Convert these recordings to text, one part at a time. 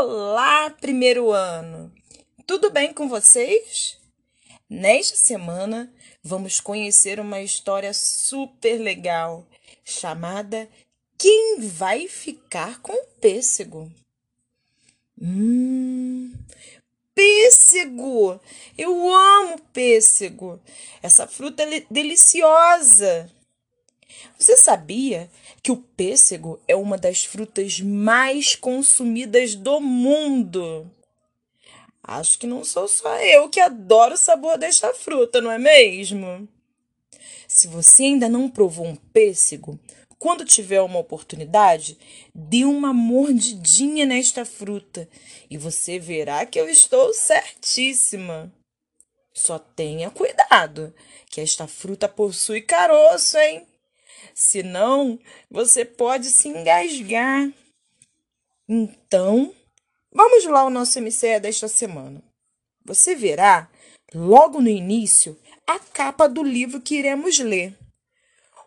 Olá, primeiro ano! Tudo bem com vocês? Nesta semana vamos conhecer uma história super legal chamada Quem vai ficar com o pêssego? Hum, pêssego! Eu amo pêssego! Essa fruta é deliciosa! Você sabia que o pêssego é uma das frutas mais consumidas do mundo? Acho que não sou só eu que adoro o sabor desta fruta, não é mesmo? Se você ainda não provou um pêssego, quando tiver uma oportunidade, dê uma mordidinha nesta fruta e você verá que eu estou certíssima. Só tenha cuidado, que esta fruta possui caroço, hein? Senão você pode se engasgar. Então, vamos lá ao nosso MCE desta semana. Você verá, logo no início, a capa do livro que iremos ler.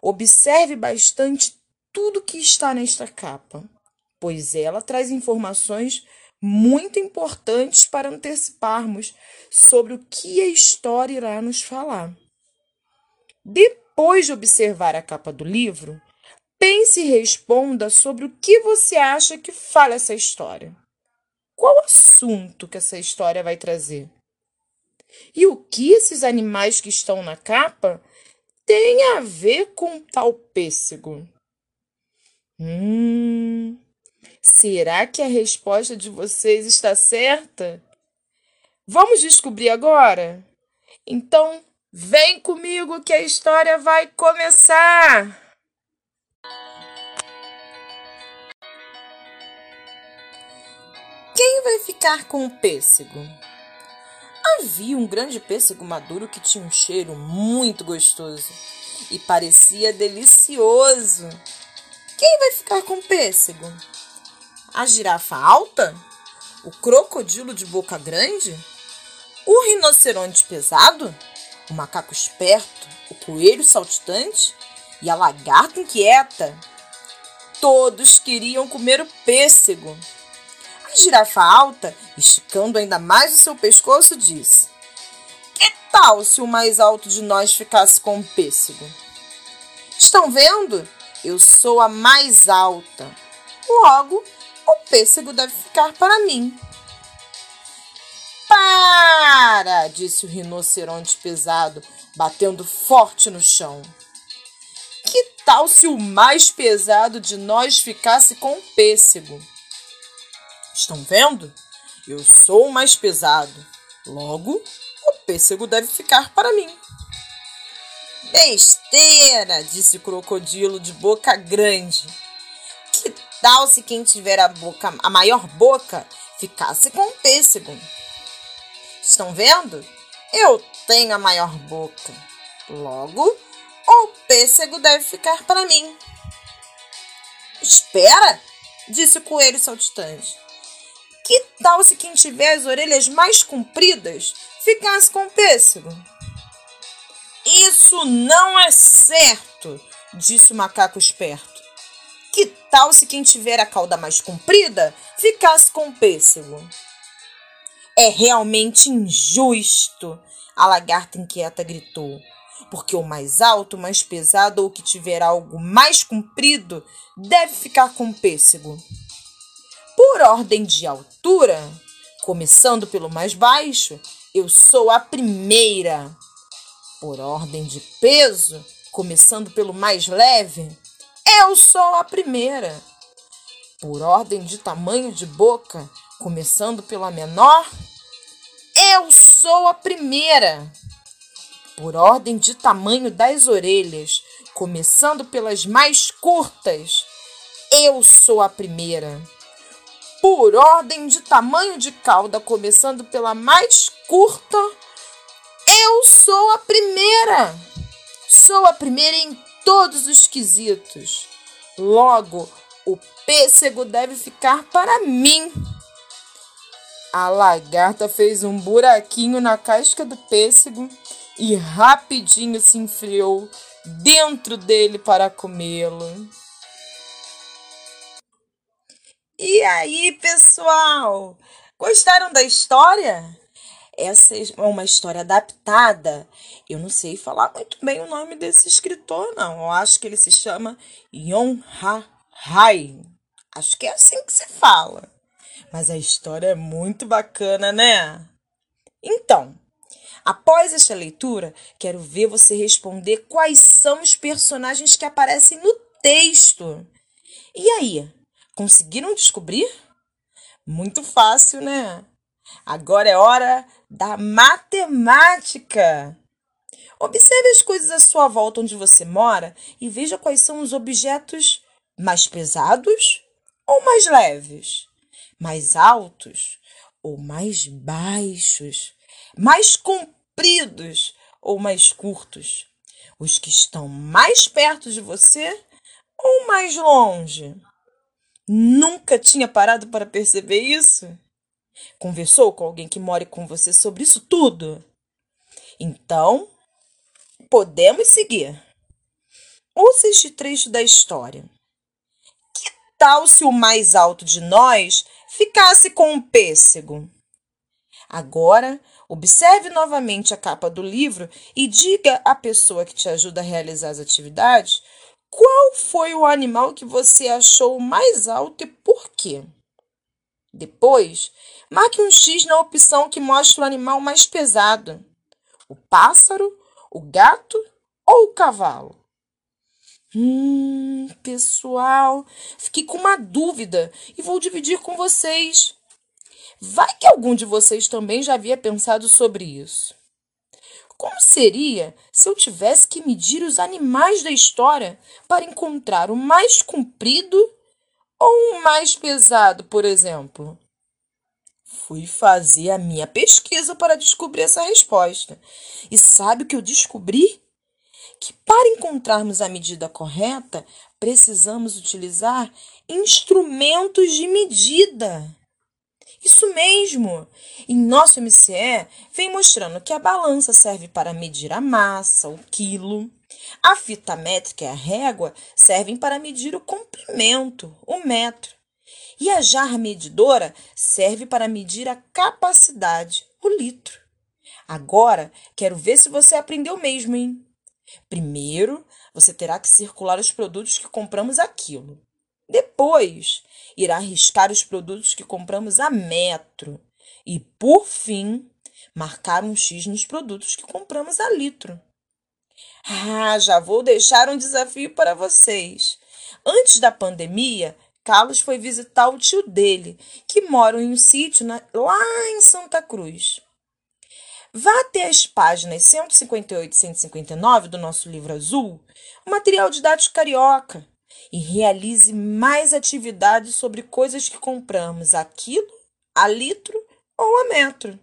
Observe bastante tudo que está nesta capa, pois ela traz informações muito importantes para anteciparmos sobre o que a história irá nos falar. Depois, depois de observar a capa do livro, pense e responda sobre o que você acha que fala essa história. Qual assunto que essa história vai trazer? E o que esses animais que estão na capa têm a ver com tal pêssego? Hum, será que a resposta de vocês está certa? Vamos descobrir agora? Então, Vem comigo que a história vai começar! Quem vai ficar com o pêssego? Havia um grande pêssego maduro que tinha um cheiro muito gostoso e parecia delicioso. Quem vai ficar com o pêssego? A girafa alta? O crocodilo de boca grande? O rinoceronte pesado? O macaco esperto, o coelho saltitante e a lagarta inquieta. Todos queriam comer o pêssego. A girafa alta, esticando ainda mais o seu pescoço, disse: Que tal se o mais alto de nós ficasse com o pêssego? Estão vendo? Eu sou a mais alta. Logo, o pêssego deve ficar para mim. Para! disse o rinoceronte pesado, batendo forte no chão. Que tal se o mais pesado de nós ficasse com o pêssego? Estão vendo? Eu sou o mais pesado. Logo, o pêssego deve ficar para mim. Besteira, disse o crocodilo de boca grande. Que tal se quem tiver a boca, a maior boca, ficasse com o pêssego? Estão vendo? Eu tenho a maior boca. Logo, o pêssego deve ficar para mim. Espera, disse o coelho saltitante. Que tal se quem tiver as orelhas mais compridas ficasse com o pêssego? Isso não é certo, disse o macaco esperto. Que tal se quem tiver a cauda mais comprida ficasse com o pêssego? É realmente injusto, a lagarta inquieta gritou. Porque o mais alto, mais pesado ou que tiver algo mais comprido deve ficar com o pêssego. Por ordem de altura, começando pelo mais baixo, eu sou a primeira. Por ordem de peso, começando pelo mais leve, eu sou a primeira. Por ordem de tamanho de boca, começando pela menor, eu sou a primeira. Por ordem de tamanho das orelhas, começando pelas mais curtas, eu sou a primeira. Por ordem de tamanho de cauda, começando pela mais curta, eu sou a primeira. Sou a primeira em todos os quesitos. Logo, o pêssego deve ficar para mim. A lagarta fez um buraquinho na casca do pêssego e rapidinho se enfiou dentro dele para comê-lo. E aí, pessoal? Gostaram da história? Essa é uma história adaptada. Eu não sei falar muito bem o nome desse escritor, não. Eu acho que ele se chama Yon Ha Hai. Acho que é assim que se fala. Mas a história é muito bacana, né? Então, após esta leitura, quero ver você responder quais são os personagens que aparecem no texto. E aí, conseguiram descobrir? Muito fácil, né? Agora é hora da matemática. Observe as coisas à sua volta onde você mora e veja quais são os objetos mais pesados ou mais leves, mais altos ou mais baixos, mais compridos ou mais curtos, os que estão mais perto de você ou mais longe. Nunca tinha parado para perceber isso? Conversou com alguém que mora com você sobre isso tudo? Então, podemos seguir. Ouça este trecho da história. Que tal se o mais alto de nós ficasse com um pêssego? Agora, observe novamente a capa do livro e diga à pessoa que te ajuda a realizar as atividades qual foi o animal que você achou mais alto e por quê? Depois, marque um X na opção que mostra o animal mais pesado: o pássaro, o gato ou o cavalo. Hum, pessoal, fiquei com uma dúvida e vou dividir com vocês. Vai que algum de vocês também já havia pensado sobre isso. Como seria se eu tivesse que medir os animais da história para encontrar o mais comprido ou o mais pesado, por exemplo? Fui fazer a minha pesquisa para descobrir essa resposta. E sabe o que eu descobri? Que para encontrarmos a medida correta, precisamos utilizar instrumentos de medida. Isso mesmo! Em nosso MCE, vem mostrando que a balança serve para medir a massa, o quilo. A fita métrica e a régua servem para medir o comprimento, o metro. E a jarra medidora serve para medir a capacidade, o litro. Agora, quero ver se você aprendeu mesmo, hein? Primeiro, você terá que circular os produtos que compramos a quilo. Depois, irá riscar os produtos que compramos a metro. E, por fim, marcar um X nos produtos que compramos a litro. Ah, já vou deixar um desafio para vocês. Antes da pandemia, Carlos foi visitar o tio dele, que mora em um sítio na, lá em Santa Cruz. Vá até as páginas 158 e 159 do nosso livro azul, o material didático carioca, e realize mais atividades sobre coisas que compramos a quilo, a litro ou a metro.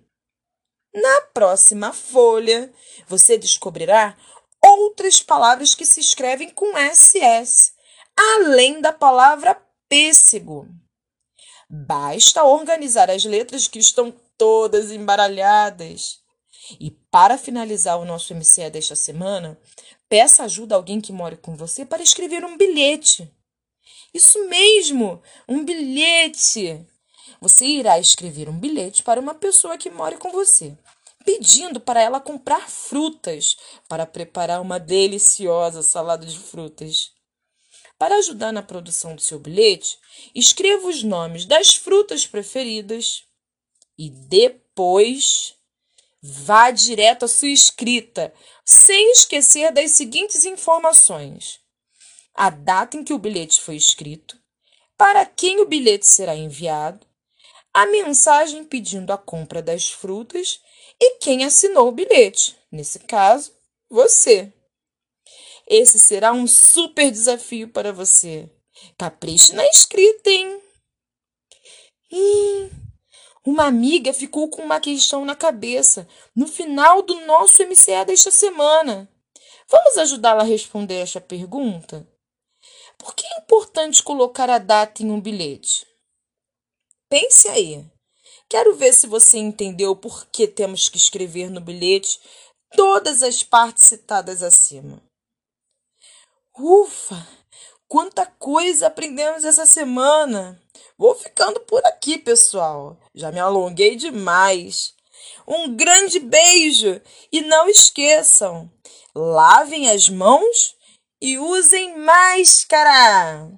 Na próxima folha, você descobrirá outras palavras que se escrevem com SS, além da palavra pêssego. Basta organizar as letras que estão todas embaralhadas. E para finalizar o nosso MCE desta semana, Peça ajuda a alguém que mora com você para escrever um bilhete. Isso mesmo, um bilhete. Você irá escrever um bilhete para uma pessoa que mora com você, pedindo para ela comprar frutas para preparar uma deliciosa salada de frutas. Para ajudar na produção do seu bilhete, escreva os nomes das frutas preferidas e depois Vá direto à sua escrita, sem esquecer das seguintes informações: a data em que o bilhete foi escrito, para quem o bilhete será enviado, a mensagem pedindo a compra das frutas e quem assinou o bilhete, nesse caso, você. Esse será um super desafio para você. Capriche na escrita, hein? Ih, uma amiga ficou com uma questão na cabeça no final do nosso MCA desta semana. Vamos ajudá-la a responder esta pergunta? Por que é importante colocar a data em um bilhete? Pense aí. Quero ver se você entendeu por que temos que escrever no bilhete todas as partes citadas acima. Ufa! quanta coisa aprendemos essa semana. Vou ficando por aqui, pessoal. Já me alonguei demais. Um grande beijo e não esqueçam, lavem as mãos e usem máscara.